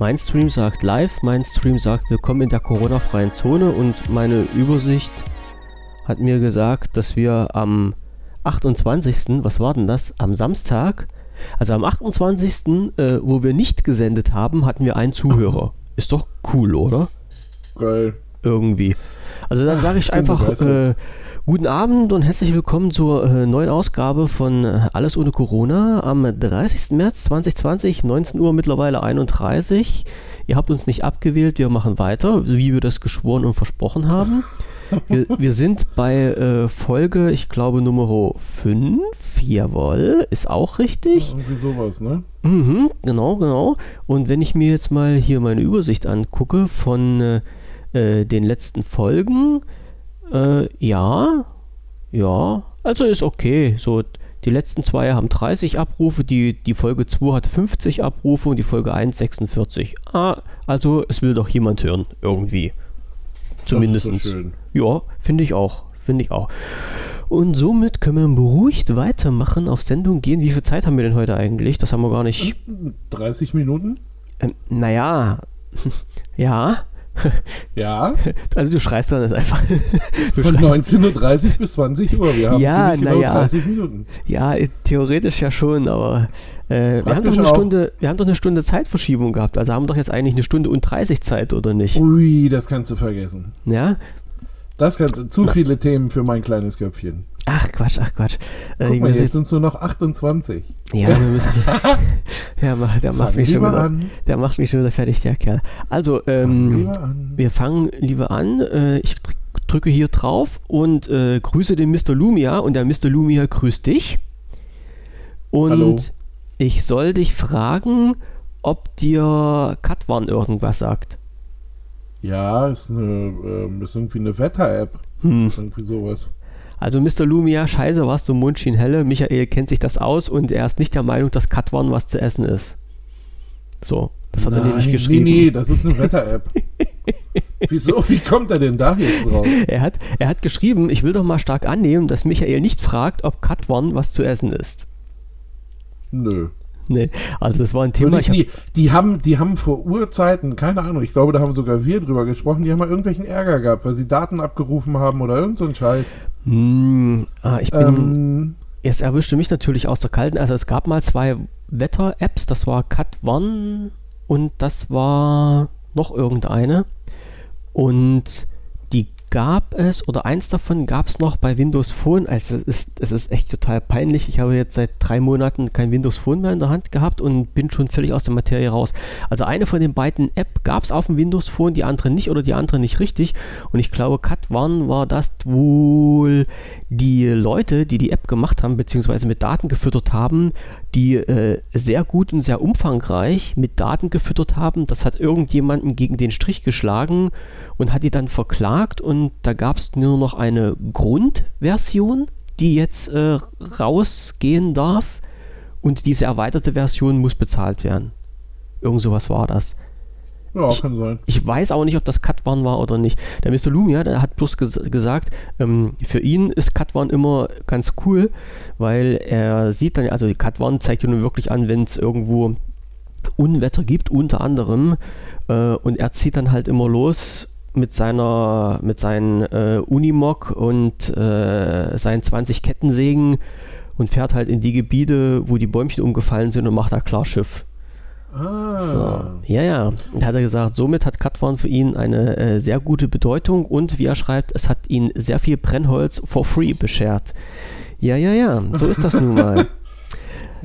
Mein Stream sagt live, mein Stream sagt willkommen in der Corona-freien Zone und meine Übersicht hat mir gesagt, dass wir am 28. Was war denn das? Am Samstag, also am 28. Äh, wo wir nicht gesendet haben, hatten wir einen Zuhörer. Ist doch cool, oder? Geil. Irgendwie. Also dann sage ich einfach äh, guten Abend und herzlich willkommen zur äh, neuen Ausgabe von äh, Alles ohne Corona am 30. März 2020, 19 Uhr mittlerweile 31. Ihr habt uns nicht abgewählt, wir machen weiter, wie wir das geschworen und versprochen haben. Wir, wir sind bei äh, Folge, ich glaube, Nummer 5, jawohl, ist auch richtig. Irgendwie sowas, ne? Mhm, genau, genau. Und wenn ich mir jetzt mal hier meine Übersicht angucke von äh, den letzten Folgen, äh, ja, ja, also ist okay. So, die letzten zwei haben 30 Abrufe, die, die Folge 2 hat 50 Abrufe und die Folge 1 46. Ah, also es will doch jemand hören, irgendwie. Zumindest. So. Ja, finde ich auch. Finde ich auch. Und somit können wir beruhigt weitermachen, auf Sendung gehen. Wie viel Zeit haben wir denn heute eigentlich? Das haben wir gar nicht. 30 Minuten? Ähm, naja, ja. Ja. Also du schreist dann einfach. Du Von schreist, 19.30 Uhr bis 20 Uhr. Wir haben Ja, genau na ja. 30 Minuten. ja, theoretisch ja schon, aber äh, wir, haben doch eine auch. Stunde, wir haben doch eine Stunde Zeitverschiebung gehabt. Also haben wir doch jetzt eigentlich eine Stunde und 30 Zeit, oder nicht? Ui, das kannst du vergessen. Ja? Das kannst du. Zu viele Themen für mein kleines Köpfchen. Ach Quatsch, ach Quatsch. Äh, mal, jetzt sind es nur noch 28. Ja, wir müssen. ja, der macht Fang mich schon wieder. an. Der macht mich schon wieder fertig, der Kerl. Also, Fang ähm, an. wir fangen lieber an. Äh, ich drück- drücke hier drauf und äh, grüße den Mr. Lumia und der Mr. Lumia grüßt dich. Und Hallo. ich soll dich fragen, ob dir Katwan irgendwas sagt. Ja, ist, eine, ähm, ist irgendwie eine Wetter-App. Hm. Irgendwie sowas. Also Mr. Lumia, scheiße, warst du Mundschien helle. Michael kennt sich das aus und er ist nicht der Meinung, dass Katwan was zu essen ist. So, das hat er nämlich Nein, geschrieben. Nee, nee, das ist eine Wetter-App. Wieso? Wie kommt er denn da jetzt drauf? Er hat, er hat geschrieben, ich will doch mal stark annehmen, dass Michael nicht fragt, ob Katwan was zu essen ist. Nö. Nee, also das war ein Thema. ich nie. Die haben, die haben vor Urzeiten, keine Ahnung, ich glaube, da haben sogar wir drüber gesprochen, die haben mal irgendwelchen Ärger gehabt, weil sie Daten abgerufen haben oder irgend so ein Scheiß. Hm, ah, ich bin, Ähm, es erwischte mich natürlich aus der kalten. Also es gab mal zwei Wetter-Apps, das war Cat1 und das war noch irgendeine. Und die gab es, oder eins davon gab es noch bei Windows Phone. Also es ist, es ist echt total peinlich. Ich habe jetzt seit drei Monaten kein Windows Phone mehr in der Hand gehabt und bin schon völlig aus der Materie raus. Also eine von den beiden App gab es auf dem Windows Phone, die andere nicht oder die andere nicht richtig. Und ich glaube, Cat1 war das wohl die Leute, die die App gemacht haben, beziehungsweise mit Daten gefüttert haben, die äh, sehr gut und sehr umfangreich mit Daten gefüttert haben. Das hat irgendjemanden gegen den Strich geschlagen und hat die dann verklagt und da gab es nur noch eine Grundversion, die jetzt äh, rausgehen darf und diese erweiterte Version muss bezahlt werden. Irgend sowas war das. ja, kann sein. Ich weiß auch nicht, ob das Katwan war oder nicht. Der Mr. Lumia, der hat bloß ges gesagt, ähm, für ihn ist Katwan immer ganz cool, weil er sieht dann, also die Katwan zeigt ja nun wirklich an, wenn es irgendwo Unwetter gibt, unter anderem, äh, und er zieht dann halt immer los mit seiner, mit seinen äh, Unimog und äh, seinen 20 Kettensägen und fährt halt in die Gebiete, wo die Bäumchen umgefallen sind und macht da Klarschiff. Ah. So. Ja, ja. Und hat er gesagt, somit hat Katwan für ihn eine äh, sehr gute Bedeutung und wie er schreibt, es hat ihn sehr viel Brennholz for free beschert. Ja, ja, ja. So ist das nun mal.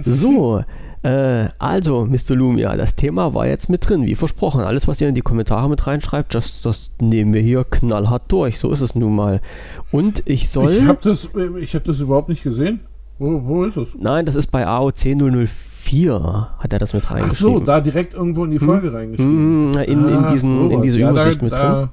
So. Äh, also, Mr. Lumia, das Thema war jetzt mit drin, wie versprochen. Alles, was ihr in die Kommentare mit reinschreibt, das, das nehmen wir hier knallhart durch. So ist es nun mal. Und ich soll. Ich habe das, äh, ich hab das überhaupt nicht gesehen. Wo, wo ist es? nein, das ist bei AOC 004, hat er das mit Ach so, reingeschrieben. da direkt irgendwo in die Folge reingeschrieben. Mm, in, in, Ach, diesen, in sowas. diese Ja, Übersicht da, mit drin. da,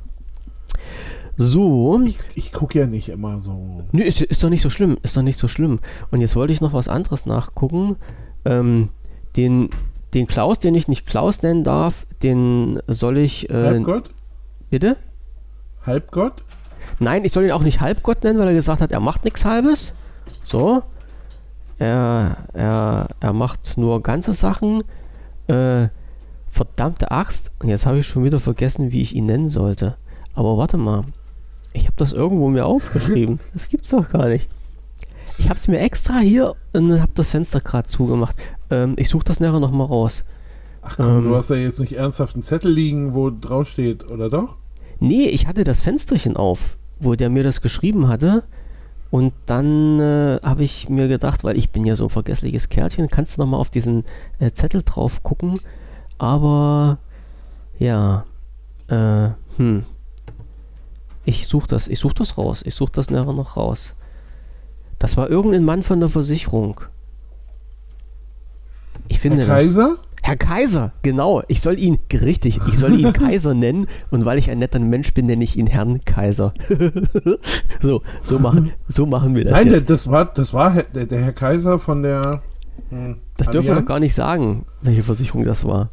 So. Ich, ich gucke ja nicht immer so. Nö, ist, ist doch nicht so schlimm. Ist doch nicht so schlimm. Und jetzt wollte ich noch was anderes nachgucken. Ähm, den, den Klaus, den ich nicht Klaus nennen darf, den soll ich. Äh, Halbgott? bitte? Halbgott? Nein, ich soll ihn auch nicht Halbgott nennen, weil er gesagt hat, er macht nichts Halbes. So. Er, er, er macht nur ganze Sachen. Äh, Verdammte Axt. Und jetzt habe ich schon wieder vergessen, wie ich ihn nennen sollte. Aber warte mal. Ich habe das irgendwo mir aufgeschrieben. Das gibt's doch gar nicht. Ich habe es mir extra hier und habe das Fenster gerade zugemacht. Ähm, ich suche das nachher nochmal raus. Ach komm, ähm, du hast ja jetzt nicht ernsthaft einen Zettel liegen, wo drauf steht, oder doch? Nee, ich hatte das Fensterchen auf, wo der mir das geschrieben hatte. Und dann äh, habe ich mir gedacht, weil ich bin ja so ein vergessliches Kerlchen, kannst du nochmal auf diesen äh, Zettel drauf gucken. Aber ja, äh, hm. Ich suche das, ich suche das raus. Ich suche das nachher noch raus. Das war irgendein Mann von der Versicherung. Ich finde Herr Kaiser? Das. Herr Kaiser, genau. Ich soll ihn, richtig, ich soll ihn Kaiser nennen und weil ich ein netter Mensch bin, nenne ich ihn Herrn Kaiser. so, so machen, so machen wir das. Nein, jetzt. das war, das war der, der Herr Kaiser von der. Hm, das dürfen wir doch gar nicht sagen, welche Versicherung das war.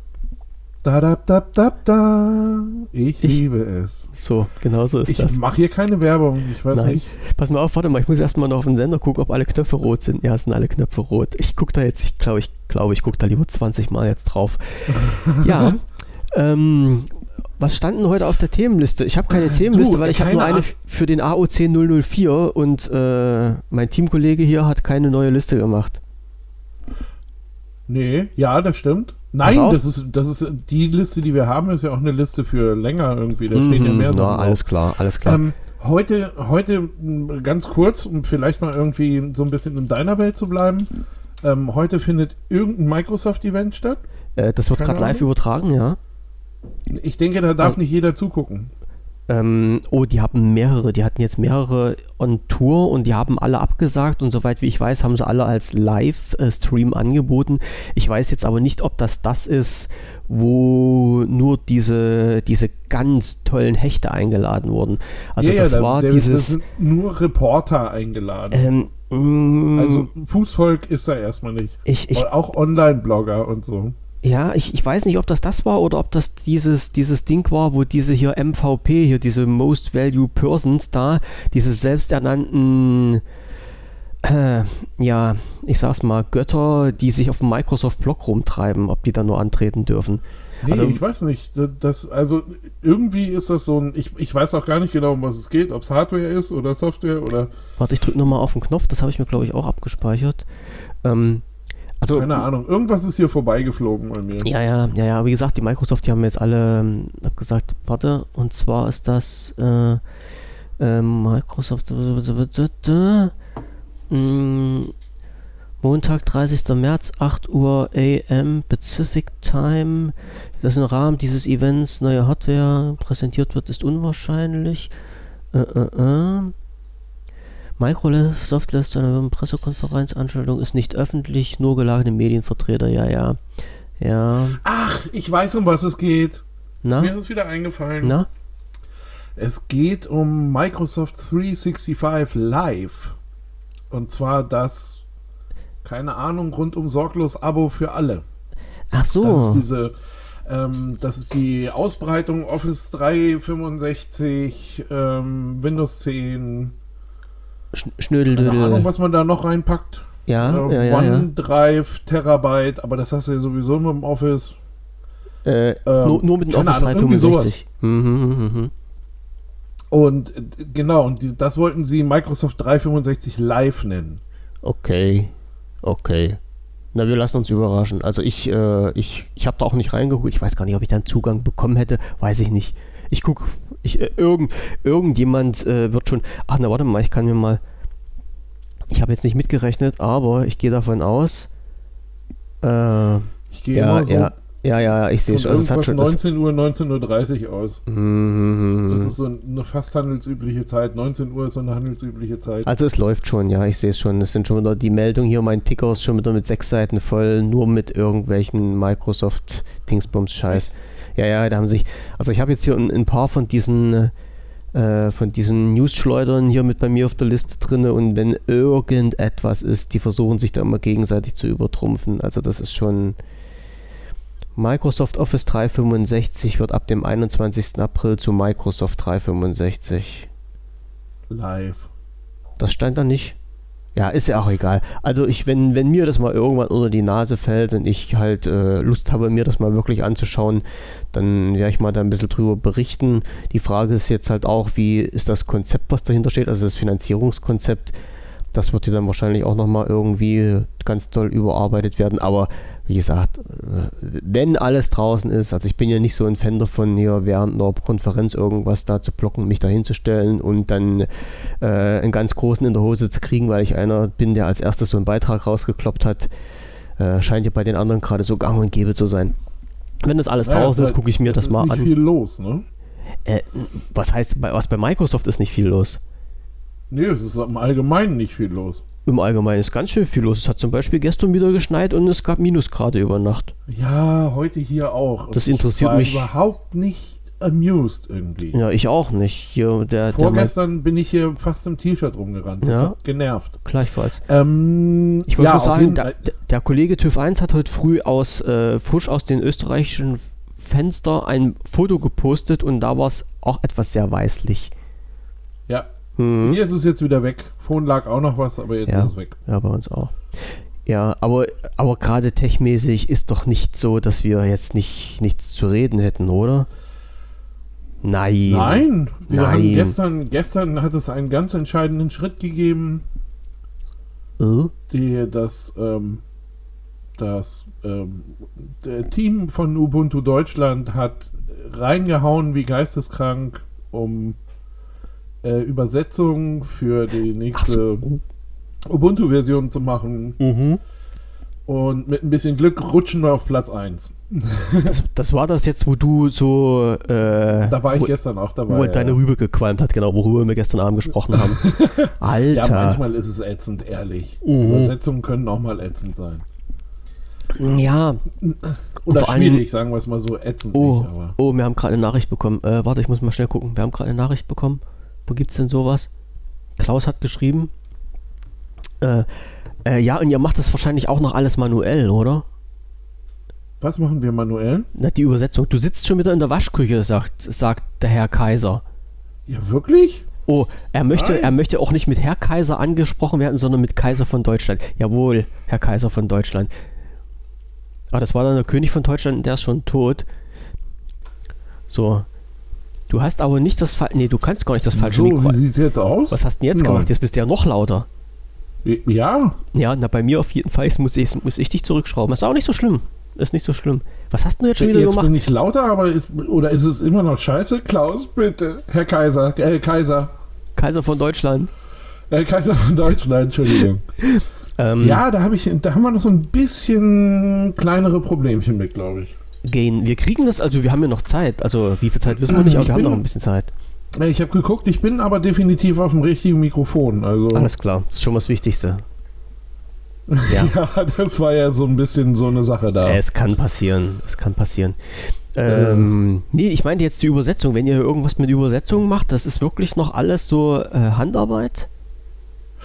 Da, da, da, da, da. Ich, ich liebe es. So, genau so ist ich das. Ich mache hier keine Werbung, ich weiß Nein. nicht. Pass mal auf, warte mal, ich muss erstmal noch auf den Sender gucken, ob alle Knöpfe rot sind. Ja, es sind alle Knöpfe rot. Ich gucke da jetzt, ich glaube, ich glaube, ich gucke da lieber 20 Mal jetzt drauf. ja, ähm, was standen heute auf der Themenliste? Ich habe keine Themenliste, du, weil ich habe nur eine für den AOC 004 und äh, mein Teamkollege hier hat keine neue Liste gemacht. Nee, ja, das stimmt. Nein, das ist, das ist die Liste, die wir haben, ist ja auch eine Liste für länger irgendwie. Da stehen ja mhm, mehr Sachen. Ja, alles klar, alles klar. Ähm, heute, heute ganz kurz, um vielleicht mal irgendwie so ein bisschen in deiner Welt zu bleiben. Ähm, heute findet irgendein Microsoft-Event statt. Äh, das wird gerade live übertragen, ja. Ich denke, da darf oh. nicht jeder zugucken. Ähm, oh, die haben mehrere. Die hatten jetzt mehrere on Tour und die haben alle abgesagt und soweit wie ich weiß, haben sie alle als Live-Stream angeboten. Ich weiß jetzt aber nicht, ob das das ist, wo nur diese, diese ganz tollen Hechte eingeladen wurden. Also ja, das ja, war der, dieses... Sind nur Reporter eingeladen. Ähm, mm. also Fußvolk ist da erstmal nicht. Ich, ich, auch Online-Blogger und so. Ja, ich, ich weiß nicht, ob das das war oder ob das dieses, dieses Ding war, wo diese hier MVP, hier diese Most Value Persons da, diese selbsternannten, äh, ja, ich sag's mal, Götter, die sich auf dem Microsoft-Blog rumtreiben, ob die da nur antreten dürfen. Nee, also, ich weiß nicht. Das, also irgendwie ist das so ein. Ich, ich weiß auch gar nicht genau, um was es geht, ob es Hardware ist oder Software oder. Warte, ich drücke nochmal auf den Knopf, das habe ich mir, glaube ich, auch abgespeichert. Ähm, also, Keine Ahnung, irgendwas ist hier vorbeigeflogen bei mir. Ja, ja, ja, ja. Wie gesagt, die Microsoft, die haben jetzt alle, ähm, hab gesagt, warte, und zwar ist das äh, äh, Microsoft äh, Montag, 30. März, 8 Uhr AM Pacific Time. Das im Rahmen dieses Events neue Hardware präsentiert wird, ist unwahrscheinlich. Äh, äh, äh. Microsoft lässt seine Pressekonferenzanstellung ist nicht öffentlich, nur gelagerte Medienvertreter, ja, ja. Ja. Ach, ich weiß, um was es geht. Na? Mir ist es wieder eingefallen. Na? Es geht um Microsoft 365 Live. Und zwar das, keine Ahnung, rundum sorglos Abo für alle. Ach so. Das ist diese, ähm, das ist die Ausbreitung Office 365, ähm, Windows 10, Schnödeldödel. Keine Ahnung, was man da noch reinpackt. Ja, äh, ja, ja, OneDrive, ja. Terabyte, aber das hast du ja sowieso nur im Office. Äh, ähm, nur, nur, mit dem Office Ahnung, 365. Mhm, mhm, mhm. Und äh, genau, und die, das wollten sie Microsoft 365 Live nennen. Okay, okay. Na, wir lassen uns überraschen. Also ich, äh, ich, ich habe da auch nicht reingeguckt. Ich weiß gar nicht, ob ich da einen Zugang bekommen hätte. Weiß ich nicht. Ich gucke, ich, äh, irgend, irgendjemand äh, wird schon. Ach, na warte mal, ich kann mir mal. Ich habe jetzt nicht mitgerechnet, aber ich gehe davon aus. Äh, ich gehe ja, so ja, ja, ja, ich sehe schon. Also es hat schon 19 Uhr, 19.30 Uhr aus. Mhm. Das ist so eine fast handelsübliche Zeit. 19 Uhr ist so eine handelsübliche Zeit. Also es läuft schon, ja, ich sehe es schon. Es sind schon wieder die Meldungen hier, mein Ticker ist schon wieder mit sechs Seiten voll, nur mit irgendwelchen Microsoft-Dingsbums-Scheiß. Ja, ja, da haben sich, also ich habe jetzt hier ein, ein, paar von diesen, äh, von diesen News-Schleudern hier mit bei mir auf der Liste drin und wenn irgendetwas ist, die versuchen sich da immer gegenseitig zu übertrumpfen. Also das ist schon, Microsoft Office 365 wird ab dem 21. April zu Microsoft 365. Live. Das stand da nicht. Ja, ist ja auch egal. Also ich, wenn, wenn mir das mal irgendwann unter die Nase fällt und ich halt äh, Lust habe, mir das mal wirklich anzuschauen, dann werde ich mal da ein bisschen drüber berichten. Die Frage ist jetzt halt auch, wie ist das Konzept, was dahinter steht, also das Finanzierungskonzept. Das wird ja dann wahrscheinlich auch nochmal irgendwie ganz toll überarbeitet werden. Aber wie gesagt, äh, wenn alles draußen ist, also ich bin ja nicht so ein Fan davon, hier während einer Konferenz irgendwas da zu blocken, mich da hinzustellen und dann äh, einen ganz großen in der Hose zu kriegen, weil ich einer bin, der als erstes so einen Beitrag rausgekloppt hat. Äh, scheint ja bei den anderen gerade so gang und gäbe zu sein. Wenn das alles Naja, draußen es ist, gucke ich mir es das ist mal nicht an. viel los, ne? Äh, was heißt, was bei Microsoft ist nicht viel los? Nee, es ist im Allgemeinen nicht viel los. Im Allgemeinen ist ganz schön viel los. Es hat zum Beispiel gestern wieder geschneit und es gab Minusgrade über Nacht. Ja, heute hier auch. Und Das interessiert mich- überhaupt nicht amused irgendwie. Ja, ich auch nicht. Hier, der, der Vorgestern bin ich hier fast im T-Shirt rumgerannt. Das Ja. hat genervt. gleichfalls. Ähm, Ich wollte ja, nur sagen, der, der- der Kollege TÜV 1 hat heute früh aus äh, frisch aus den österreichischen Fenster ein Foto gepostet und da war es auch etwas sehr weißlich. Mhm. hier ist es jetzt wieder weg. Vorhin lag auch noch was, aber jetzt Ja. ist es weg. Ja, bei uns auch. Ja, aber, aber gerade techmäßig ist doch nicht so, dass wir jetzt nicht nichts zu reden hätten, oder? Nein. Nein, wir Nein. haben gestern, gestern hat es einen ganz entscheidenden Schritt gegeben, Äh? die, das, ähm, das ähm, der Team von Ubuntu Deutschland hat reingehauen wie geisteskrank, um äh, Übersetzungen für die nächste Ubuntu-Version zu machen. Mhm. Und mit ein bisschen Glück rutschen wir auf Platz 1. Das, das war das jetzt, wo du so. Äh, Da war ich wo, gestern auch dabei. wo ja. deine Rübe gequalmt hat, genau, worüber wir gestern Abend gesprochen haben. Alter. Ja, manchmal ist es ätzend, ehrlich. Mhm. Übersetzungen können auch mal ätzend sein. Ja, Oder Vor allem- schwierig, sagen wir es mal so, ätzend Oh, nicht, oh, wir haben gerade eine Nachricht bekommen. Äh, warte, ich muss mal schnell gucken. Wir haben gerade eine Nachricht bekommen. Wo gibt's denn sowas? Klaus hat geschrieben. Äh, äh, ja, und ihr macht das wahrscheinlich auch noch alles manuell, oder? Was machen wir manuell? Na, die Übersetzung. Du sitzt schon wieder in der Waschküche, sagt, sagt der Herr Kaiser. Ja, wirklich? Oh, er möchte, Nein. er möchte auch nicht mit Herr Kaiser angesprochen werden, sondern mit Kaiser von Deutschland. Jawohl, Herr Kaiser von Deutschland. Ah, das war dann der König von Deutschland, der ist schon tot. So. Du hast aber nicht das falsche. Nee, du kannst gar nicht das falsche so, wie Mikro. sieht es jetzt aus? Was hast du denn jetzt Nein. gemacht? Jetzt bist du ja noch lauter. Ja, Ja, na bei mir auf jeden Fall muss ich, muss ich dich zurückschrauben. Ist auch nicht so schlimm. Ist nicht so schlimm. Was hast du denn jetzt schon wieder jetzt gemacht? bin ich lauter, aber ist, oder ist es immer noch scheiße? Klaus, bitte. Herr Kaiser, äh, Kaiser. Kaiser von Deutschland. Äh, Kaiser von Deutschland, Entschuldigung. Ähm, Ja, da, hab ich, da haben wir noch so ein bisschen kleinere Problemchen mit, glaube ich. Gehen. Wir kriegen das, also wir haben ja noch Zeit. Also wie viel Zeit wissen wir nicht, aber Ich wir haben noch ein bisschen Zeit. Äh, Ich habe geguckt, ich bin aber definitiv auf dem richtigen Mikrofon. Also, Alles klar, das ist schon mal das Wichtigste. Ja. ja, das war ja so ein bisschen so eine Sache da. Es kann passieren, es kann passieren. Ähm, nee, ich meinte jetzt die Übersetzung. Wenn ihr irgendwas mit Übersetzungen macht, das ist wirklich noch alles so äh, Handarbeit?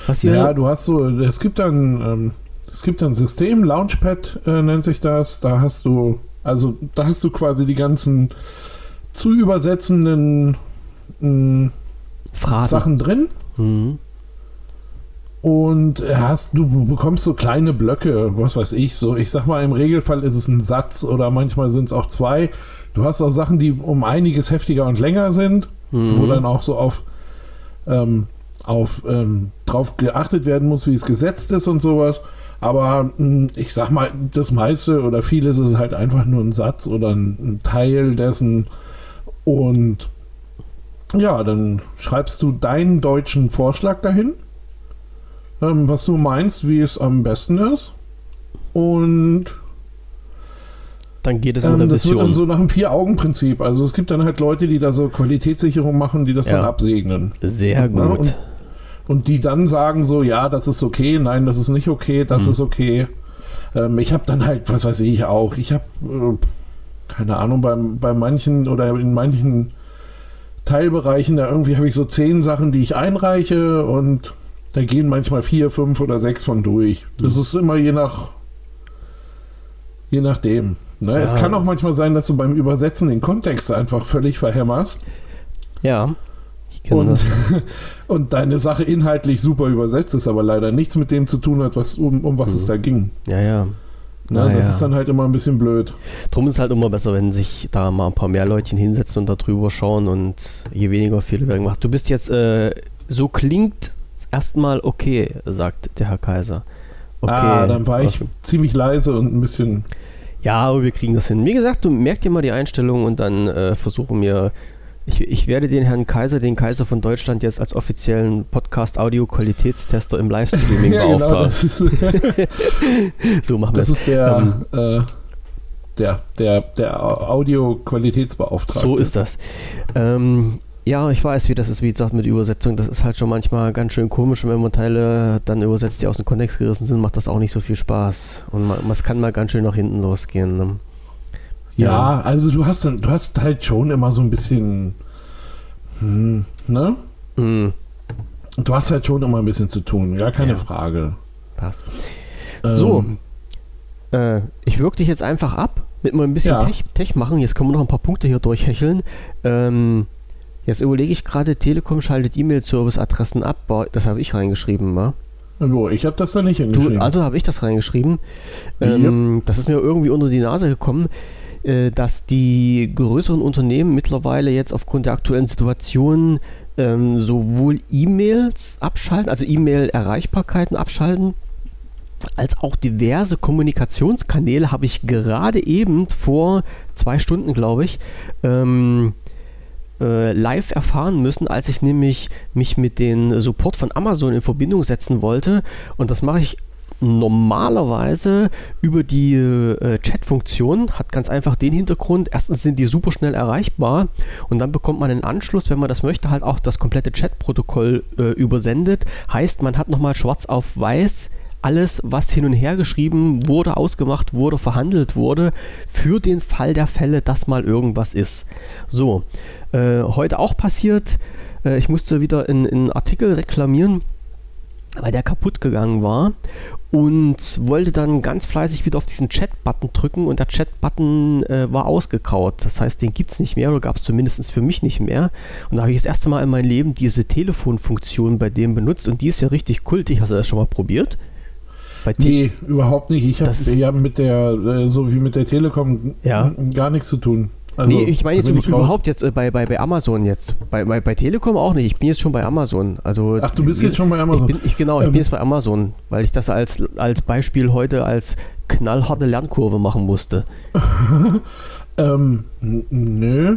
Was ihr Ja, du hast so, es gibt dann, ähm, es gibt ein System, Launchpad äh, nennt sich das. Da hast du, also da hast du quasi die ganzen zu übersetzenden mh, Phrasen. Sachen drin Mhm. und hast, du bekommst so kleine Blöcke, was weiß ich, so ich sag mal, im Regelfall ist es ein Satz oder manchmal sind es auch zwei. Du hast auch Sachen, die um einiges heftiger und länger sind, Mhm. wo dann auch so auf, ähm, auf ähm, drauf geachtet werden muss, wie es gesetzt ist und sowas. Aber mh, ich sag mal, das meiste oder vieles ist halt einfach nur ein Satz oder ein, Teil dessen. Und ja, dann schreibst du deinen deutschen Vorschlag dahin, ähm, was du meinst, wie es am besten ist. Und Dann geht es in ähm, der das wird dann so nach dem Vier-Augen-Prinzip. Also es gibt dann halt Leute, die da so Qualitätssicherung machen, die das dann Ja. absegnen. Sehr Ja, gut. und- Und die dann sagen so, ja, das ist okay, nein, das ist nicht okay, das Mhm. ist okay. Ähm, ich habe dann halt, was weiß ich auch, ich habe, äh, keine Ahnung, beim, bei manchen oder in manchen Teilbereichen, da irgendwie habe ich so zehn Sachen, die ich einreiche und da gehen manchmal vier, fünf oder sechs von durch. Das ist immer je nach, je nachdem. Ne? es Ja, kann auch manchmal sein, dass du beim Übersetzen den Kontext einfach völlig verhämmerst. Ja. Kenne Und, das. und deine Sache inhaltlich super übersetzt ist, aber leider nichts mit dem zu tun hat, was, um, um was es da ging. Ja, ja. Na, Naja. Das ist dann halt immer ein bisschen blöd. Drum ist es halt immer besser, wenn sich da mal ein paar mehr Leutchen hinsetzen und da drüber schauen und je weniger Fehler werden gemacht. Du bist jetzt, äh, so klingt erstmal okay, sagt der Herr Kaiser. Okay. Ah, dann war ich ziemlich leise und ein bisschen. Ja, aber wir kriegen das hin. Wie gesagt, du merk dir mal die Einstellung und dann äh, versuchen wir. Ich, ich werde den Herrn Kaiser, den Kaiser von Deutschland, jetzt als offiziellen Podcast-Audio-Qualitätstester im Livestreaming beauftragen. das ist, so machen wir das es. ist der, äh, der, der, der Audio-Qualitätsbeauftragte. So ist das. Ähm, ja, ich weiß, wie das ist, wie gesagt, mit Übersetzung. Das ist halt schon manchmal ganz schön komisch. Und wenn man Teile dann übersetzt, die aus dem Kontext gerissen sind, macht das auch nicht so viel Spaß. Und man, es kann mal ganz schön nach hinten losgehen. Ne? Ja, also du hast, du hast halt schon immer so ein bisschen. Hm, ne? Hm, Du hast halt schon immer ein bisschen zu tun, gar keine Ja. Frage. passt. Ähm, So, äh, ich wirke dich jetzt einfach ab, mit mal ein bisschen Ja. Tech, Tech machen. Jetzt können wir noch ein paar Punkte hier durchhecheln. Ähm, jetzt überlege ich gerade, Telekom schaltet E-Mail-Service-Adressen ab. Das habe ich reingeschrieben, wa? Jo, ich habe das da nicht hingeschrieben. Du, also habe ich das reingeschrieben. Ähm, Das ist mir irgendwie unter die Nase gekommen, dass die größeren Unternehmen mittlerweile jetzt aufgrund der aktuellen Situation ähm, sowohl E-Mails abschalten, also E-Mail-Erreichbarkeiten abschalten, als auch diverse Kommunikationskanäle habe ich gerade eben vor zwei Stunden, glaube ich, ähm, äh, live erfahren müssen, als ich nämlich mich mit dem Support von Amazon in Verbindung setzen wollte. Und das mache ich normalerweise über die äh, Chat-Funktion. Hat ganz einfach den Hintergrund. Erstens sind die super schnell erreichbar und dann bekommt man einen Anschluss, wenn man das möchte, halt auch das komplette Chat-Protokoll äh, übersendet. Heißt, man hat nochmal schwarz auf weiß alles, was hin und her geschrieben wurde, ausgemacht wurde, verhandelt wurde, für den Fall der Fälle, dass mal irgendwas ist. So, äh, heute auch passiert, äh, ich musste wieder in einen Artikel reklamieren, weil der kaputt gegangen war und wollte dann ganz fleißig wieder auf diesen Chat-Button drücken und der Chat-Button äh, war ausgegraut. Das heißt, den gibt es nicht mehr oder gab es zumindest für mich nicht mehr. Und da habe ich das erste Mal in meinem Leben diese Telefonfunktion bei dem benutzt und die ist ja richtig kultig. Hast du das schon mal probiert? Bei Nee, überhaupt nicht. Ich habe ja mit der, äh, so wie mit der Telekom, Ja. gar nichts zu tun. Also, nee, ich meine jetzt ich raus. überhaupt jetzt äh, bei, bei, bei Amazon jetzt. Bei, bei, bei Telekom auch nicht. Ich bin jetzt schon bei Amazon. Also, Ach, du bist wie- jetzt schon bei Amazon. Ich bin, ich, genau, ich Ähm, bin jetzt bei Amazon, weil ich das als, als Beispiel heute als knallharte Lernkurve machen musste. Ähm, nö.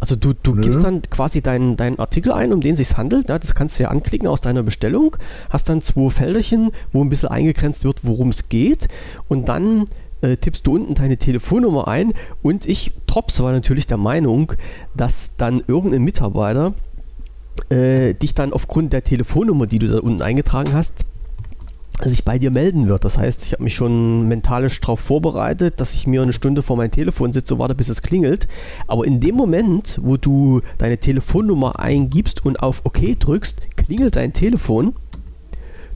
Also du, du Nö. gibst dann quasi deinen, deinen Artikel ein, um den es sich handelt. Ne? Das kannst du ja anklicken aus deiner Bestellung. Hast dann zwei Felderchen, wo ein bisschen eingegrenzt wird, worum es geht. Und dann äh, tippst du unten deine Telefonnummer ein. Und ich, Trops, war natürlich der Meinung, dass dann irgendein Mitarbeiter äh, dich dann aufgrund der Telefonnummer, die du da unten eingetragen hast, sich bei dir melden wird. Das heißt, ich habe mich schon mentalisch darauf vorbereitet, dass ich mir eine Stunde vor mein Telefon sitze und warte, bis es klingelt. Aber in dem Moment, wo du deine Telefonnummer eingibst und auf OK drückst, klingelt dein Telefon.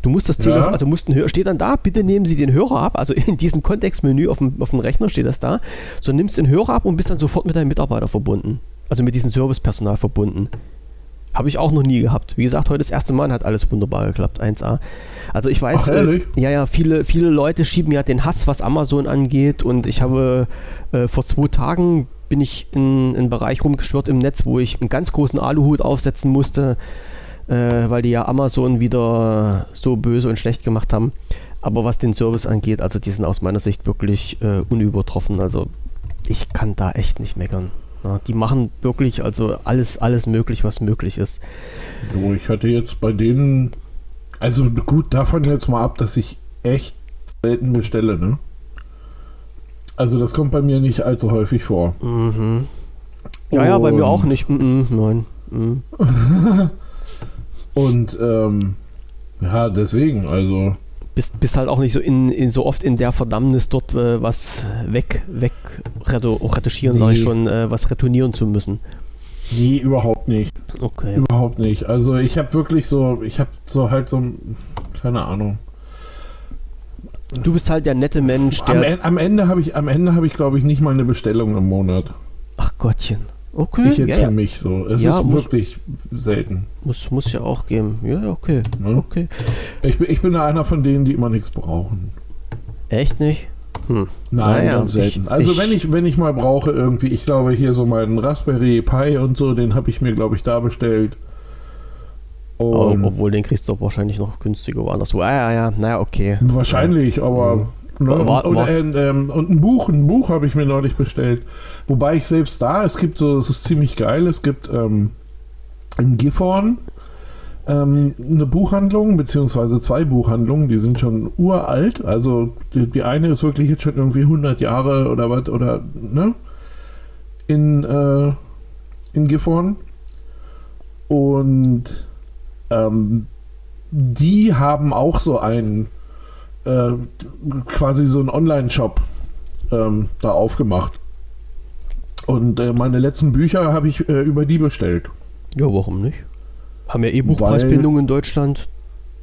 Du musst das Ja. Telefon, also musst ein Hör steht dann da, bitte nehmen Sie den Hörer ab. Also in diesem Kontextmenü auf dem, auf dem Rechner steht das da. So nimmst den Hörer ab und bist dann sofort mit deinem Mitarbeiter verbunden. Also mit diesem Servicepersonal verbunden. Habe ich auch noch nie gehabt. Wie gesagt, heute das erste Mal hat alles wunderbar geklappt. 1A. Also ich weiß, Ach, äh, ja, ja, viele, viele Leute schieben ja den Hass, was Amazon angeht. Und ich habe äh, vor zwei Tagen bin ich in einen Bereich rumgeschwirrt im Netz, wo ich einen ganz großen Aluhut aufsetzen musste, äh, weil die ja Amazon wieder so böse und schlecht gemacht haben. Aber was den Service angeht, also die sind aus meiner Sicht wirklich äh, unübertroffen. Also ich kann da echt nicht meckern. Ja, die machen wirklich also alles, alles möglich, was möglich ist. So, ich hatte jetzt bei denen, also gut, davon jetzt mal ab, dass ich echt selten bestelle, ne? Also das kommt bei mir nicht allzu häufig vor. Mhm. Ja, ja, bei mir auch nicht. Mhm, nein. Mhm. Und ähm, ja, deswegen, also Bist, bist halt auch nicht so in, in so oft in der Verdammnis dort äh, was weg, weg retu retuschieren, sage ich Nee. schon, äh, was retournieren zu müssen. nee, überhaupt nicht. Okay. Überhaupt nicht. Also ich habe wirklich so, ich habe so halt so, keine Ahnung. Du bist halt der nette Mensch, Am, der. En- am Ende habe ich, am Ende habe ich, glaube ich, nicht mal eine Bestellung im Monat. Ach Gottchen. Okay. Ich jetzt ja, für mich so. Es Ja, ist muss- wirklich selten. Muss, muss ja auch geben. Ja, okay. Ne? Okay. Ich, bin- ich bin einer von denen, die immer nichts brauchen. Echt nicht? Hm. Nein, Naja, ganz selten. ich- also ich- wenn ich wenn ich mal brauche irgendwie, ich glaube hier so meinen Raspberry Pi und so, den habe ich mir glaube ich da bestellt. Und Obwohl, den kriegst du wahrscheinlich noch günstiger woanders. Ah, ja, ja, naja, okay. wahrscheinlich, aber ne, War- und, war- äh, ähm, und ein Buch, ein Buch habe ich mir neulich bestellt. Wobei ich selbst da, es gibt so, es ist ziemlich geil, es gibt ähm, in Gifhorn ähm, eine Buchhandlung, beziehungsweise zwei Buchhandlungen, die sind schon uralt. Also die, die eine ist wirklich jetzt schon irgendwie 100 Jahre oder was, oder, ne? In, äh, in Gifhorn. Und ähm, die haben auch so einen, äh, quasi so einen Online-Shop ähm, da aufgemacht. Und äh, meine letzten Bücher habe ich äh, über die bestellt. Ja, warum nicht? Haben ja eh Buchpreisbindung in Deutschland.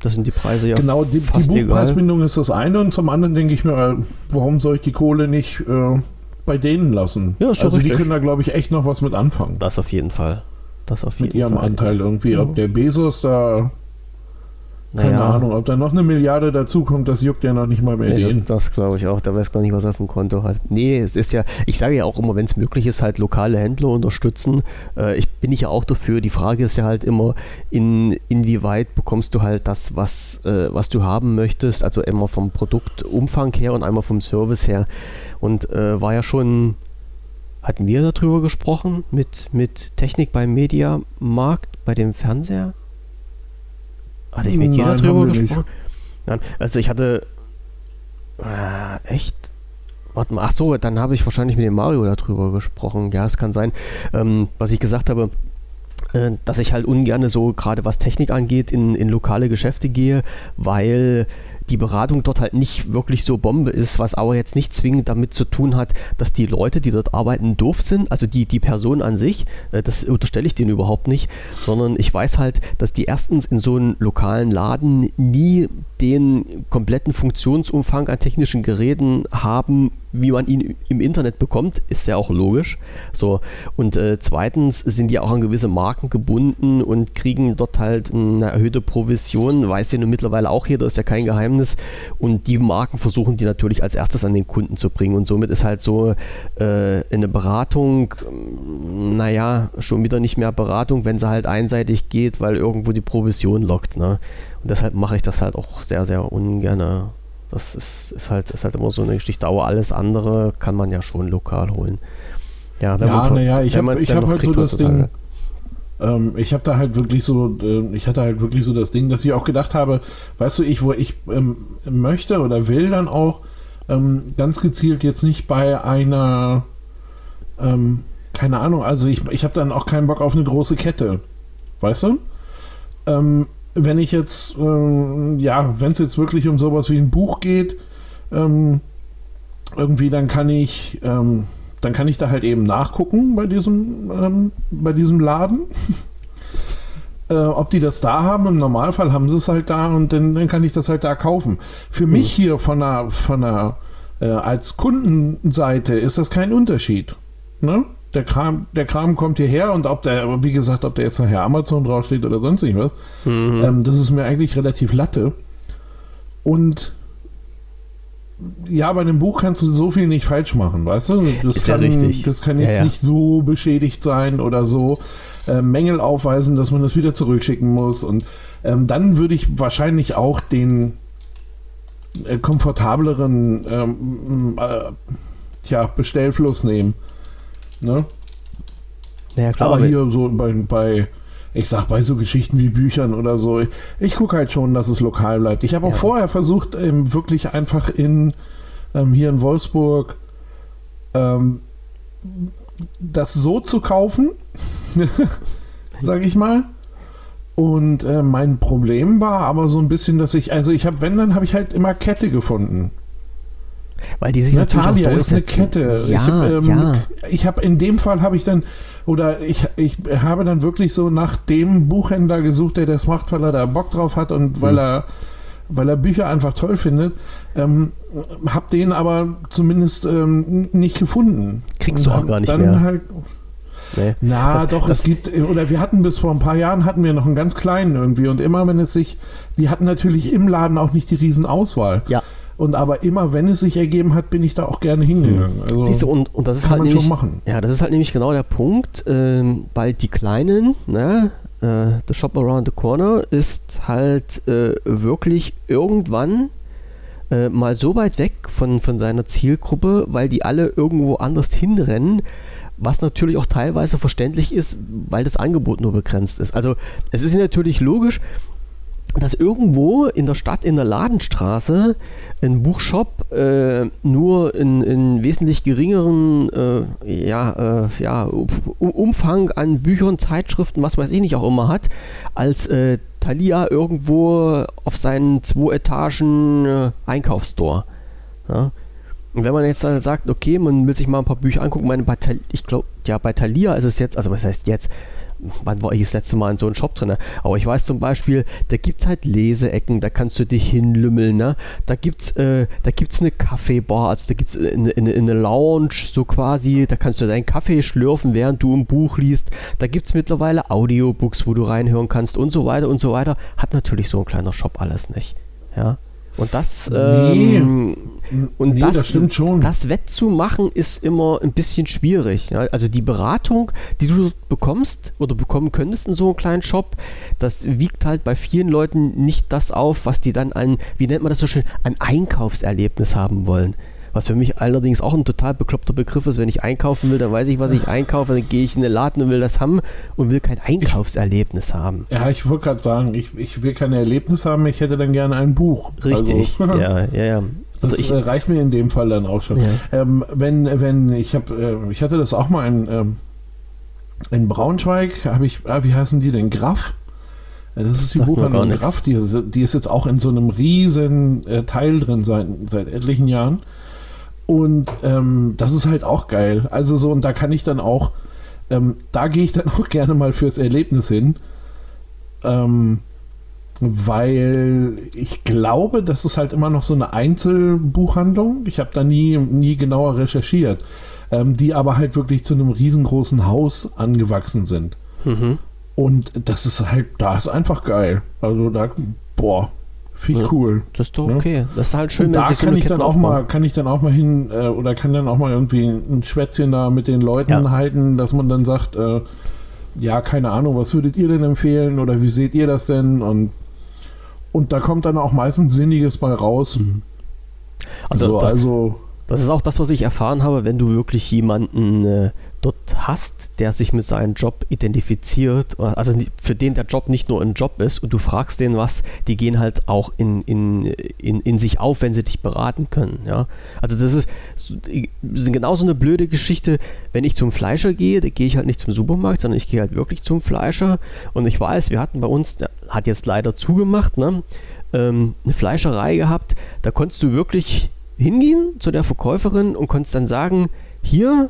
Das sind die Preise ja genau, die, die fast egal. Buchpreisbindung ist das eine und zum anderen denke ich mir, äh, warum soll ich die Kohle nicht äh, bei denen lassen? Ja, also die richtig. können da, glaube ich, echt noch was mit anfangen. Das auf jeden Fall. Das auf Mit jeden ihrem Fall. Anteil irgendwie. Ja. Ob der Bezos da, keine Naja, Ahnung, ob da noch eine Milliarde dazukommt, das juckt ja noch nicht mal mehr Das, den. das glaube ich auch. Der weiß gar nicht, was er auf dem Konto hat. Nee, es ist ja, ich sage ja auch immer, wenn es möglich ist, halt lokale Händler unterstützen. Äh, ich bin ich ja auch dafür. Die Frage ist ja halt immer, in, inwieweit bekommst du halt das, was, äh, was du haben möchtest. Also immer vom Produktumfang her und einmal vom Service her. Und äh, war ja schon, hatten wir darüber gesprochen, mit, mit Technik beim Mediamarkt, bei dem Fernseher? Hatte ich mit Nein, wir nicht. gesprochen? Nein, also ich hatte äh, echt. Warte mal, ach so, dann habe ich wahrscheinlich mit dem Mario darüber gesprochen. Ja, es kann sein. Ähm, was ich gesagt habe, äh, dass ich halt ungern so, gerade was Technik angeht, in, in lokale Geschäfte gehe, weil die Beratung dort halt nicht wirklich so Bombe ist, was aber jetzt nicht zwingend damit zu tun hat, dass die Leute, die dort arbeiten, doof sind, also die, die Person an sich, äh, das unterstelle ich denen überhaupt nicht, sondern ich weiß halt, dass die erstens in so einem lokalen Laden nie den kompletten Funktionsumfang an technischen Geräten haben, wie man ihn im Internet bekommt, ist ja auch logisch. So und äh, zweitens sind die auch an gewisse Marken gebunden und kriegen dort halt eine erhöhte Provision, weiß ja nun mittlerweile auch jeder, ist ja kein Geheimnis. Und die Marken versuchen die natürlich als erstes an den Kunden zu bringen und somit ist halt so äh, eine Beratung, ähm, naja, schon wieder nicht mehr Beratung, wenn sie halt einseitig geht, weil irgendwo die Provision lockt. Ne? Und deshalb mache ich das halt auch sehr, sehr ungern. Das ist, ist, halt, ist halt immer so eine Geschichte. Aber alles andere kann man ja schon lokal holen. Ja, wenn Ja, naja, ich habe hab halt so das. Ding, ähm, ich habe da halt wirklich so, äh, ich hatte halt wirklich so das Ding, dass ich auch gedacht habe, weißt du, ich, wo ich ähm, möchte oder will dann auch ähm, ganz gezielt jetzt nicht bei einer, ähm, keine Ahnung, also ich, ich habe dann auch keinen Bock auf eine große Kette, weißt du? Ähm, wenn ich jetzt, ähm, ja, wenn es jetzt wirklich um sowas wie ein Buch geht, ähm, irgendwie, dann kann ich, ähm, dann kann ich da halt eben nachgucken bei diesem, ähm, bei diesem Laden. äh, ob die das da haben, im Normalfall haben sie es halt da und dann, dann kann ich das halt da kaufen. Für mich hier von der, von der, äh, als Kundenseite ist das kein Unterschied. Ne? Der Kram, der Kram kommt hierher und ob der, wie gesagt, ob der jetzt nachher Amazon draufsteht oder sonst irgendwas, Mhm. ähm, das ist mir eigentlich relativ Latte. Und ja, bei einem Buch kannst du so viel nicht falsch machen, weißt du? Das, Ist ja kann, richtig. das kann Ja, jetzt ja. nicht so beschädigt sein oder so äh, Mängel aufweisen, dass man das wieder zurückschicken muss. Und ähm, dann würde ich wahrscheinlich auch den äh, komfortableren ähm, äh, tja, Bestellfluss nehmen. Ne? Ja, klar, Aber hier so bei, bei, ich sag bei so Geschichten wie Büchern oder so, ich, ich gucke halt schon, dass es lokal bleibt. Ich habe auch Ja. vorher versucht, ähm, wirklich einfach in ähm, hier in Wolfsburg ähm, das so zu kaufen, sage ich mal. Und äh, mein Problem war aber so ein bisschen, dass ich, also ich habe, wenn, dann habe ich halt immer Kette gefunden. Weil die sich Natalia auch ist eine. Kette. Ja, ich habe ähm, ja. ich hab in dem Fall habe ich dann oder ich, ich habe dann wirklich so nach dem Buchhändler gesucht, der das macht, weil er da Bock drauf hat und weil Hm. er weil er Bücher einfach toll findet. Ähm, hab den aber zumindest ähm, nicht gefunden. Kriegst du Und auch hab gar nicht mehr. Halt, Nee. Na, das, doch, das, es gibt, oder wir hatten bis vor ein paar Jahren hatten wir noch einen ganz kleinen irgendwie und immer wenn es sich, die hatten natürlich im Laden auch nicht die Riesenauswahl. Ja. Und aber immer, wenn es sich ergeben hat, bin ich da auch gerne hingegangen. Also Siehst du, und, und das ist halt nämlich, Ja, das ist halt nämlich genau der Punkt, ähm, weil die Kleinen, ne, äh, The Shop Around the Corner ist halt äh, wirklich irgendwann äh, mal so weit weg von, von seiner Zielgruppe, weil die alle irgendwo anders hinrennen, was natürlich auch teilweise verständlich ist, weil das Angebot nur begrenzt ist. Also es ist natürlich logisch, dass irgendwo in der Stadt, in der Ladenstraße, ein Buchshop äh, nur in, in, wesentlich geringeren äh, ja, äh, ja, Umfang an Büchern, Zeitschriften, was weiß ich nicht auch immer hat, als äh, Thalia irgendwo auf seinen zwei Etagen äh, Einkaufsstore. Ja? Und wenn man jetzt dann sagt, okay, man will sich mal ein paar Bücher angucken, meine, bei ich glaube, ja, bei Thalia ist es jetzt, also was heißt jetzt, wann war ich das letzte Mal in so einem Shop drin? Aber ich weiß zum Beispiel, da gibt es halt Leseecken, da kannst du dich hinlümmeln. Ne? Da gibt es äh, eine Kaffeebar, also da gibt es eine, eine, eine, Lounge, so quasi, da kannst du deinen Kaffee schlürfen, während du ein Buch liest. Da gibt es mittlerweile Audiobooks, wo du reinhören kannst und so weiter und so weiter. Hat natürlich so ein kleiner Shop alles nicht. Ja. Und das, nee, ähm, und nee, das, das, stimmt schon. Das wettzumachen ist immer ein bisschen schwierig. Ja? Also die Beratung, die du bekommst oder bekommen könntest in so einem kleinen Shop, das wiegt halt bei vielen Leuten nicht das auf, was die dann an, wie nennt man das so schön, ein Einkaufserlebnis haben wollen. Was für mich allerdings auch ein total bekloppter Begriff ist. Wenn ich einkaufen will, dann weiß ich, was ich einkaufe. Dann gehe ich in den Laden und will das haben und will kein Einkaufserlebnis ich, haben. Ja, ich wollte gerade sagen, ich, ich will kein Erlebnis haben, ich hätte dann gerne ein Buch. Richtig, also, ja, ja, ja. Also das ich, äh, reicht mir in dem Fall dann auch schon. Ja. Ähm, wenn, wenn, ich habe, äh, ich hatte das auch mal in, ähm, in Braunschweig, habe ich, ah, wie heißen die denn? Graf? Das ist die Buchhandlung Graf, die, die ist jetzt auch in so einem riesen äh, Teil drin seit, seit etlichen Jahren. Und ähm, das ist halt auch geil. Also so, und da kann ich dann auch, ähm, da gehe ich dann auch gerne mal fürs Erlebnis hin. Ähm, weil ich glaube, das ist halt immer noch so eine Einzelbuchhandlung. Ich habe da nie, nie genauer recherchiert, ähm, die aber halt wirklich zu einem riesengroßen Haus angewachsen sind. Mhm. Und das ist halt, da ist einfach geil. Also da, boah, Finde ich cool. Das ist doch ne? okay. Das ist halt schön, und da kann so ich dann auch mal, kann ich dann auch mal hin äh, oder kann dann auch mal irgendwie ein Schwätzchen da mit den Leuten ja. halten, dass man dann sagt, äh, ja, keine Ahnung, was würdet ihr denn empfehlen oder wie seht ihr das denn? Und, und da kommt dann auch meistens Sinniges bei raus. Mhm. Also, so, also das ist auch das, was ich erfahren habe, wenn du wirklich jemanden äh, dort hast, der sich mit seinem Job identifiziert, also für den der Job nicht nur ein Job ist und du fragst den was, die gehen halt auch in, in, in, in sich auf, wenn sie dich beraten können. Ja? Also das ist, ist genauso eine blöde Geschichte, wenn ich zum Fleischer gehe, da gehe ich halt nicht zum Supermarkt, sondern ich gehe halt wirklich zum Fleischer und ich weiß, wir hatten bei uns, der hat jetzt leider zugemacht, ne? ähm, eine Fleischerei gehabt, da konntest du wirklich hingehen zu der Verkäuferin und konntest dann sagen, hier,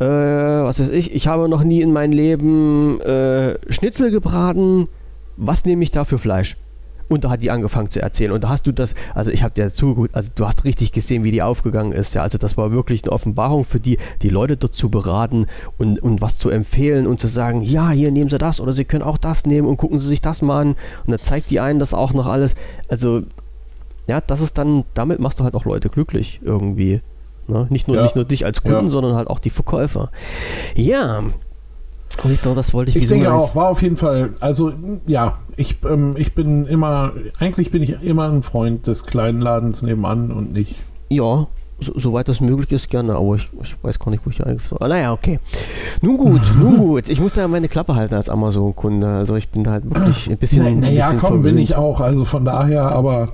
äh, was weiß ich, ich habe noch nie in meinem Leben äh, Schnitzel gebraten, was nehme ich da für Fleisch? Und da hat die angefangen zu erzählen. Und da hast du das, also ich habe dir zugeguckt, also du hast richtig gesehen, wie die aufgegangen ist. Ja, also das war wirklich eine Offenbarung für die, die Leute dort zu beraten und, und was zu empfehlen und zu sagen, ja, hier nehmen Sie das oder Sie können auch das nehmen und gucken Sie sich das mal an. Und dann zeigt die einen das auch noch alles. Also ja, das ist dann, damit machst du halt auch Leute glücklich irgendwie. Ne? Nicht, nur, ja. nicht nur dich als Kunden, ja. sondern halt auch die Verkäufer. Ja, Siehst du, das wollte ich Ich denke auch, war auf jeden Fall, also ja, ich, ähm, ich bin immer, eigentlich bin ich immer ein Freund des kleinen Ladens nebenan und nicht. Ja, so, soweit das möglich ist, gerne, aber ich, ich weiß gar nicht, wo ich hier eingeführt habe. Naja, okay. Nun gut, nun gut. Ich muss da meine Klappe halten als Amazon-Kunde. Also ich bin da halt wirklich ein bisschen. Naja, na komm, verwöhnt. bin ich auch. Also von daher, aber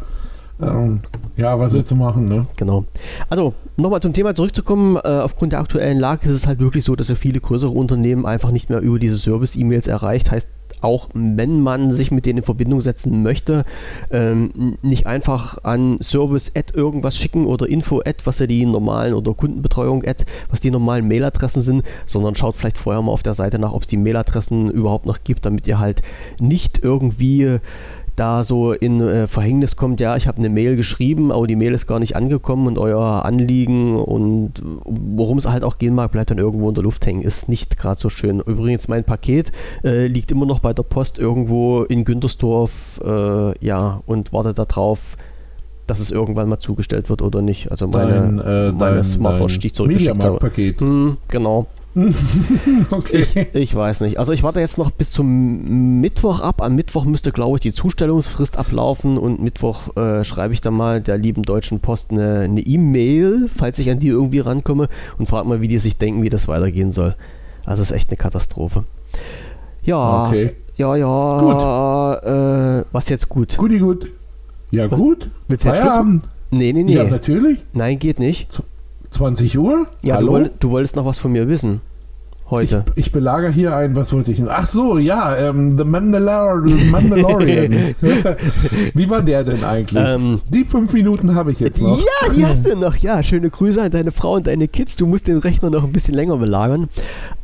ähm, ja, was willst du machen, ne? Genau. Also, nochmal zum Thema zurückzukommen. Äh, aufgrund der aktuellen Lage ist es halt wirklich so, dass ja viele größere Unternehmen einfach nicht mehr über diese Service-E-Mails erreicht. Heißt, auch wenn man sich mit denen in Verbindung setzen möchte, ähm, nicht einfach an Service at irgendwas schicken oder Info at, was ja die normalen oder Kundenbetreuung at, was die normalen Mailadressen sind, sondern schaut vielleicht vorher mal auf der Seite nach, ob es die Mailadressen überhaupt noch gibt, damit ihr halt nicht irgendwie da so in äh, Verhängnis kommt, ja, ich habe eine Mail geschrieben, aber die Mail ist gar nicht angekommen und euer Anliegen und worum es halt auch gehen mag, bleibt dann irgendwo in der Luft hängen. Ist nicht gerade so schön. Übrigens, mein Paket äh, liegt immer noch bei der Post irgendwo in Güntersdorf, äh, ja, und wartet darauf, dass es irgendwann mal zugestellt wird oder nicht. Also meine, Dein, äh, meine dein- Smartwatch, dein die ich zurückgeschickt habe. Mediamarkt-Paket. Hm, genau. Okay. Ich, ich weiß nicht. Also ich warte jetzt noch bis zum Mittwoch ab. Am Mittwoch müsste, glaube ich, die Zustellungsfrist ablaufen und Mittwoch äh, schreibe ich dann mal der lieben Deutschen Post eine E-Mail, falls ich an die irgendwie rankomme und frage mal, wie die sich denken, wie das weitergehen soll. Also es ist echt eine Katastrophe. Ja, Okay. ja, ja. Äh, was jetzt gut? Guti gut. Ja, gut. Willst du jetzt Schluss? Feierabend. Nee, nee, nee. Ja, natürlich. Nein, geht nicht. 20 Uhr? Ja, du, Hallo? woll, du wolltest noch was von mir wissen. Ich, Heute. ich belager hier ein, was wollte ich denn? Ach so, ja, ähm, The Mandalor Mandalorian. Wie war der denn eigentlich? Ähm, Die fünf Minuten habe ich jetzt noch. Ja, die hast du noch. Ja, schöne Grüße an deine Frau und deine Kids. Du musst den Rechner noch ein bisschen länger belagern.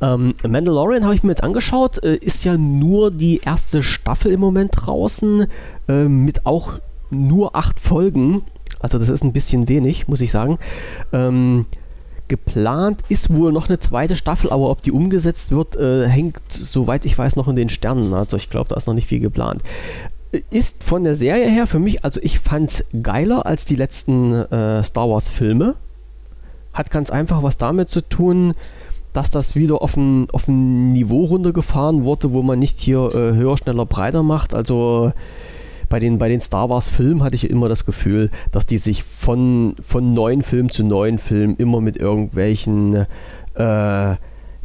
Ähm, Mandalorian habe ich mir jetzt angeschaut. Äh, ist ja nur die erste Staffel im Moment draußen. Äh, mit auch nur acht Folgen. Also das ist ein bisschen wenig, muss ich sagen. Ähm, geplant ist wohl noch eine zweite Staffel, aber ob die umgesetzt wird, äh, hängt, soweit ich weiß, noch in den Sternen. Also ich glaube, da ist noch nicht viel geplant ist von der Serie her für mich, also ich fand es geiler als die letzten äh, Star Wars Filme. Hat ganz einfach was damit zu tun, dass das wieder auf ein, auf ein Niveau runtergefahren wurde, wo man nicht hier äh, höher, schneller, breiter macht. Also bei den, bei den Star Wars Filmen hatte ich immer das Gefühl, dass die sich von, von neuen Film zu neuen Film immer mit irgendwelchen äh,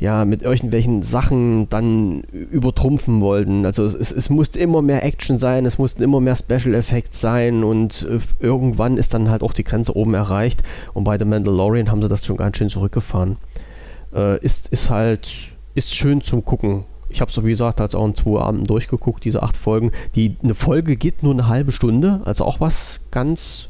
ja, mit irgendwelchen Sachen dann übertrumpfen wollten. Also es, es, es musste immer mehr Action sein, es mussten immer mehr Special Effects sein und äh, irgendwann ist dann halt auch die Grenze oben erreicht und bei The Mandalorian haben sie das schon ganz schön zurückgefahren. Äh, ist, ist halt, ist schön zum Gucken. Ich habe so wie gesagt halt auch in zwei Abenden durchgeguckt, diese acht Folgen. Die, eine Folge geht nur eine halbe Stunde, also auch was ganz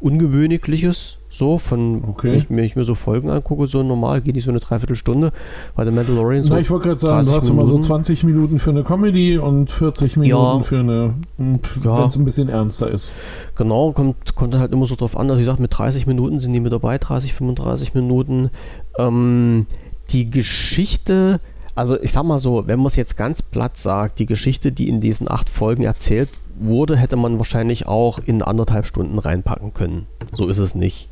Ungewöhnliches. So, von, Okay. wenn, ich, wenn ich mir so Folgen angucke, so normal geht die so eine Dreiviertelstunde. Bei The Mandalorian so. Na, ich wollte gerade sagen, du 30 hast immer so Minuten. 20 Minuten für eine Comedy und 40 Minuten Ja. für eine, Ja. wenn es ein bisschen ernster ist. Genau, kommt, kommt dann halt immer so drauf an. Also wie gesagt, mit 30 Minuten sind die mit dabei, 30, 35 Minuten. Ähm, die Geschichte, also ich sag mal so, wenn man es jetzt ganz platt sagt, die Geschichte, die in diesen acht Folgen erzählt wurde, hätte man wahrscheinlich auch in anderthalb Stunden reinpacken können. So ist es nicht.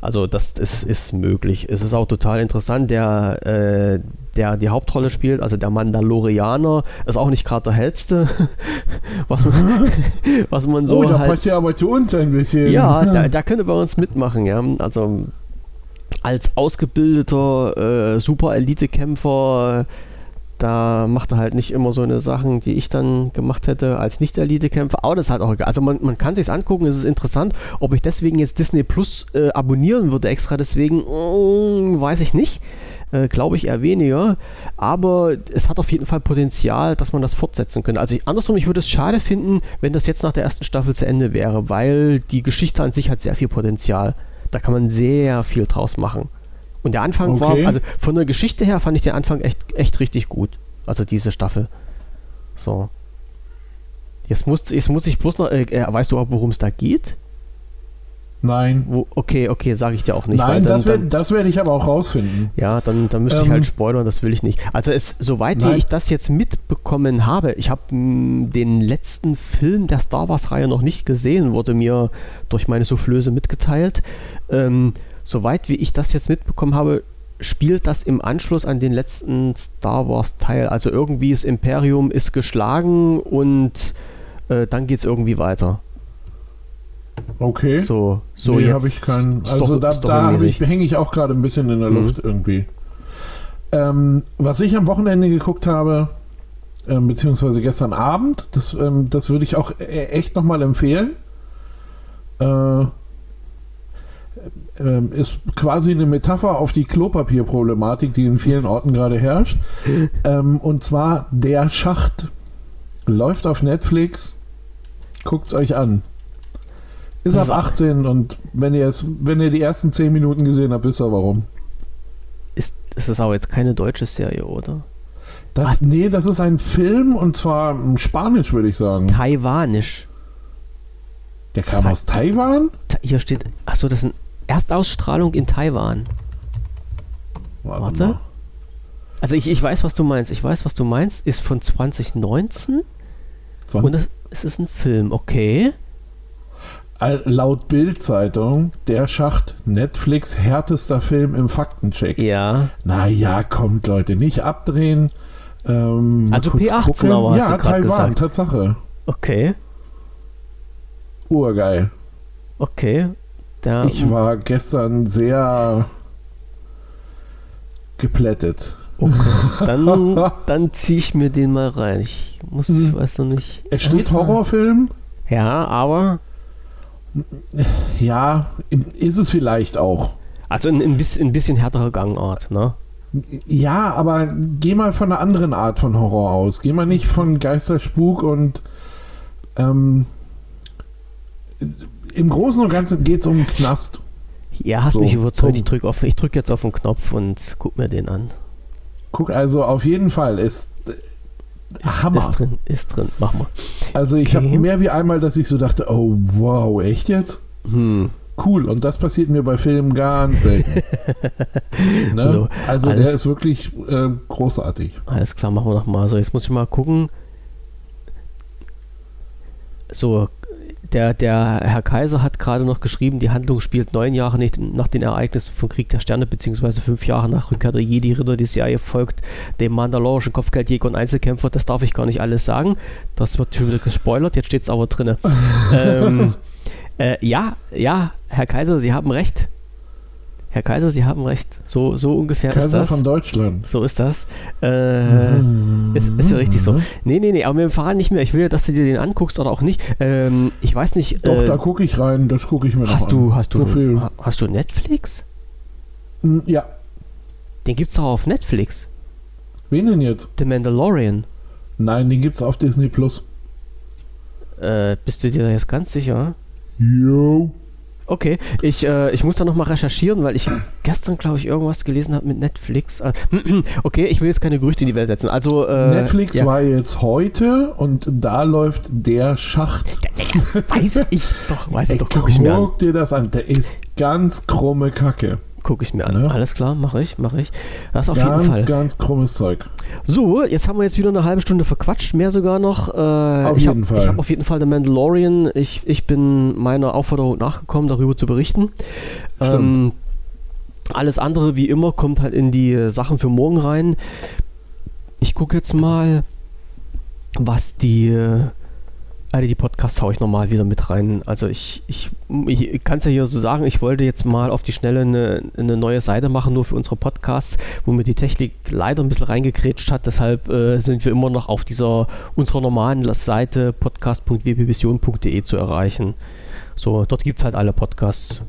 Also das, das ist möglich. Es ist auch total interessant, der, äh, der die Hauptrolle spielt, also der Mandalorianer, ist auch nicht gerade der hellste, was man, was man so oh, da halt passt ja aber zu uns ein bisschen. ja, da, da könnte bei uns mitmachen, ja. Also als ausgebildeter äh, Super-Elite-Kämpfer, da macht er halt nicht immer so eine Sachen, die ich dann gemacht hätte als Nicht-Elite-Kämpfer. Aber das ist halt auch egal. Also man, man kann sich's angucken, es ist interessant. Ob ich deswegen jetzt Disney Plus äh, abonnieren würde extra deswegen, mm, weiß ich nicht. Äh, Glaube ich eher weniger. Aber es hat auf jeden Fall Potenzial, dass man das fortsetzen könnte. Also ich, andersrum, ich würde es schade finden, wenn das jetzt nach der ersten Staffel zu Ende wäre, weil die Geschichte an sich hat sehr viel Potenzial. Da kann man sehr viel draus machen. Und der Anfang Okay. war, also von der Geschichte her fand ich den Anfang echt, echt richtig gut. Also diese Staffel. So. Jetzt muss, jetzt muss ich bloß noch, äh, äh, weißt du auch, worum es da geht? Nein. Wo, okay, okay, sage ich dir auch nicht. Nein, dann, das dann, werde das werd ich aber auch rausfinden. ja, dann, dann müsste ich Ähm, halt spoilern, das will ich nicht. Also es, soweit wie Nein. ich das jetzt mitbekommen habe, ich habe den letzten Film der Star Wars-Reihe noch nicht gesehen, wurde mir durch meine Soufflöse mitgeteilt. Ähm, soweit wie ich das jetzt mitbekommen habe, spielt das im Anschluss an den letzten Star Wars-Teil. Also irgendwie das Imperium ist geschlagen und äh, dann geht es irgendwie weiter. Okay. So, so nee, habe ich keinen. Also da, da ich, hänge ich auch gerade ein bisschen in der Mhm. Luft irgendwie. Ähm, was ich am Wochenende geguckt habe, ähm, beziehungsweise gestern Abend, das, ähm, das würde ich auch e- echt nochmal empfehlen. Äh, ähm, ist quasi eine Metapher auf die Klopapierproblematik, die in vielen Orten gerade herrscht. Ähm, und zwar Der Schacht. Läuft auf Netflix. Guckt es euch an. Ist Das ab ist auch- 18 und wenn ihr, es, wenn ihr die ersten 10 Minuten gesehen habt, wisst ihr warum. Ist, ist das aber jetzt keine deutsche Serie, oder? Das, nee, das ist ein Film und zwar Spanisch, würde ich sagen. Taiwanisch. Der kam Tai- aus Taiwan? Ta- Hier steht, achso, das ist eine Erstausstrahlung in Taiwan. Warte. mal. Also ich, ich weiß, was du meinst. Ich weiß, was du meinst. Ist von 2019 Zwan- und es, es ist ein Film, okay. Laut Bild-Zeitung, der Schacht, Netflix härtester Film im Faktencheck. Ja. Naja, kommt Leute, nicht abdrehen. Ähm, Also kurz P18 gucken. aber hast Ja, du Taiwan, gesagt. Tatsache. Okay. Urgeil. Okay. Da, Ich war gestern sehr geplättet. dann dann ziehe ich mir den mal rein. Ich muss, ich weiß noch nicht. Es steht Horrorfilm. Ja, aber. Ja, ist es vielleicht auch. Also ein, ein, bisschen, ein bisschen härtere Gangart, ne? Ja, aber geh mal von einer anderen Art von Horror aus. Geh mal nicht von Geisterspuk und ähm, im Großen und Ganzen geht es um einen Knast. Ja, hast So, mich überzeugt. Ich drücke drück jetzt auf den Knopf und guck mir den an. Guck, also auf jeden Fall ist äh, Hammer. Ist drin, ist drin. Mach mal. Also ich Okay. habe mehr wie einmal, dass ich so dachte, oh wow, echt jetzt? Hm. Cool. Und das passiert mir bei Filmen ganz selten. ne? So, also alles- der ist wirklich äh, großartig. Alles klar, machen wir noch mal. So, jetzt muss ich mal gucken. So, der, der Herr Kaiser hat gerade noch geschrieben, die Handlung spielt neun Jahre nicht nach den Ereignissen von Krieg der Sterne, beziehungsweise fünf Jahre nach Rückkehr der Jedi-Ritter. Die Serie folgt dem mandalorischen Kopfgeldjäger und Einzelkämpfer. Das darf ich gar nicht alles sagen. Das wird schon wieder gespoilert, jetzt steht es aber drin. ähm, äh, ja, ja, Herr Kaiser, Sie haben recht. Herr Kaiser, Sie haben recht. So, so ungefähr ist Kaiser das. von Deutschland. So ist das. Äh, ist, ist ja richtig so. Mhm. Nee, nee, nee, aber wir fahren nicht mehr. Ich will ja, dass du dir den anguckst oder auch nicht. Ähm, ich weiß nicht. Doch, äh, da gucke ich rein, das gucke ich mir hast an. du, hast du, So hast du Netflix? Ja, Den gibt's doch auf Netflix. wen denn jetzt? The Mandalorian. Nein, den gibt's auf Disney Plus. Äh, bist du dir da jetzt ganz sicher? Jo. Okay, ich, äh, ich muss da nochmal recherchieren, weil ich gestern, glaube ich, irgendwas gelesen habe mit Netflix. Äh, okay, ich will jetzt keine Gerüchte in die Welt setzen. Also, äh, Netflix ja, war jetzt heute und da läuft der Schacht. weiß ich doch, weiß ich doch, guck ich mir an. guck dir das an. Der ist ganz krumme Kacke. Guck ich mir an. Ne? Alles klar, mache ich, mache ich. Das auf jeden Ganz, Fall. ganz krummes Zeug. So, jetzt haben wir jetzt wieder eine halbe Stunde verquatscht, mehr sogar noch. Äh, Auf ich jeden hab, Fall. Ich habe auf jeden Fall The Mandalorian. Ich, ich bin meiner Aufforderung nachgekommen, darüber zu berichten. Stimmt. Ähm, alles andere, wie immer, kommt halt in die äh, Sachen für morgen rein. Ich gucke jetzt mal, was die. Also die Podcasts haue ich nochmal wieder mit rein. Also ich, ich, ich kann es ja hier so sagen, ich wollte jetzt mal auf die Schnelle eine, eine neue Seite machen, nur für unsere Podcasts, wo mir die Technik leider ein bisschen reingekrätscht hat. Deshalb äh, sind wir immer noch auf dieser unserer normalen Seite podcast.wbvision.de zu erreichen. So, dort gibt es halt alle Podcasts.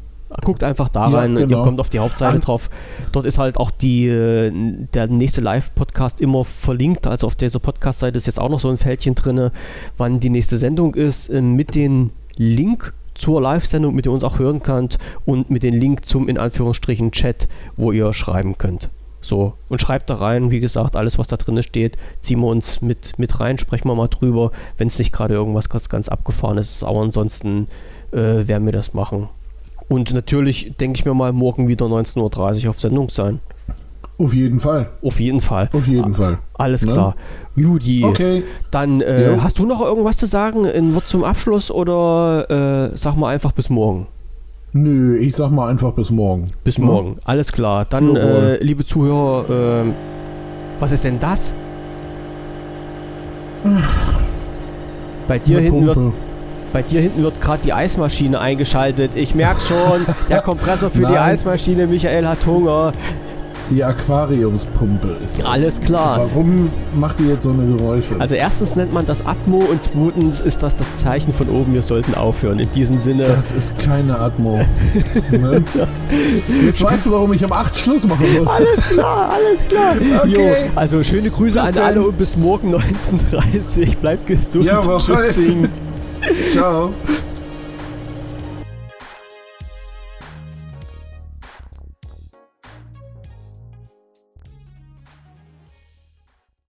Guckt einfach da Ja, rein, ihr genau. kommt auf die Hauptseite Ah. drauf. Dort ist halt auch die, äh, der nächste Live-Podcast immer verlinkt. Also auf dieser Podcast-Seite ist jetzt auch noch so ein Fältchen drin, wann die nächste Sendung ist, äh, mit dem Link zur Live-Sendung, mit der ihr uns auch hören könnt und mit dem Link zum in Anführungsstrichen Chat, wo ihr schreiben könnt. So, und schreibt da rein, wie gesagt, alles, was da drin steht, ziehen wir uns mit, mit rein, sprechen wir mal drüber, wenn es nicht gerade irgendwas ganz, ganz abgefahren ist. Aber ansonsten äh, werden wir das machen. Und natürlich denke ich mir mal, morgen wieder 19.30 Uhr auf Sendung sein. Auf jeden Fall. Auf jeden Fall. Auf jeden Fall. Alles Ne? klar. Judy, Okay. dann äh, Jo. hast du noch irgendwas zu sagen? Ein Wort zum Abschluss oder äh, sag mal einfach bis morgen? Nö, ich sag mal einfach bis morgen. Bis Ne? morgen. Alles klar. Dann, äh, liebe Zuhörer, äh, was ist denn das? Bei dir, Eine hinten wird, Pumpe. Bei dir hinten wird gerade die Eismaschine eingeschaltet. Ich merke schon, der Kompressor für die Nein. Eismaschine, Michael hat Hunger. Die Aquariumspumpe ist das. Alles klar. Warum macht die jetzt so eine Geräusche? Also erstens nennt man das Atmo und zweitens ist das das Zeichen von oben, wir sollten aufhören. In diesem Sinne. das ist keine Atmo. ne? Jetzt weißt du, warum ich um 8 Schluss machen muss. Alles klar, alles klar. Okay. Jo, also schöne Grüße Bis an alle und bis morgen 19.30 Uhr. Bleibt gesund und tschüssing. Ciao.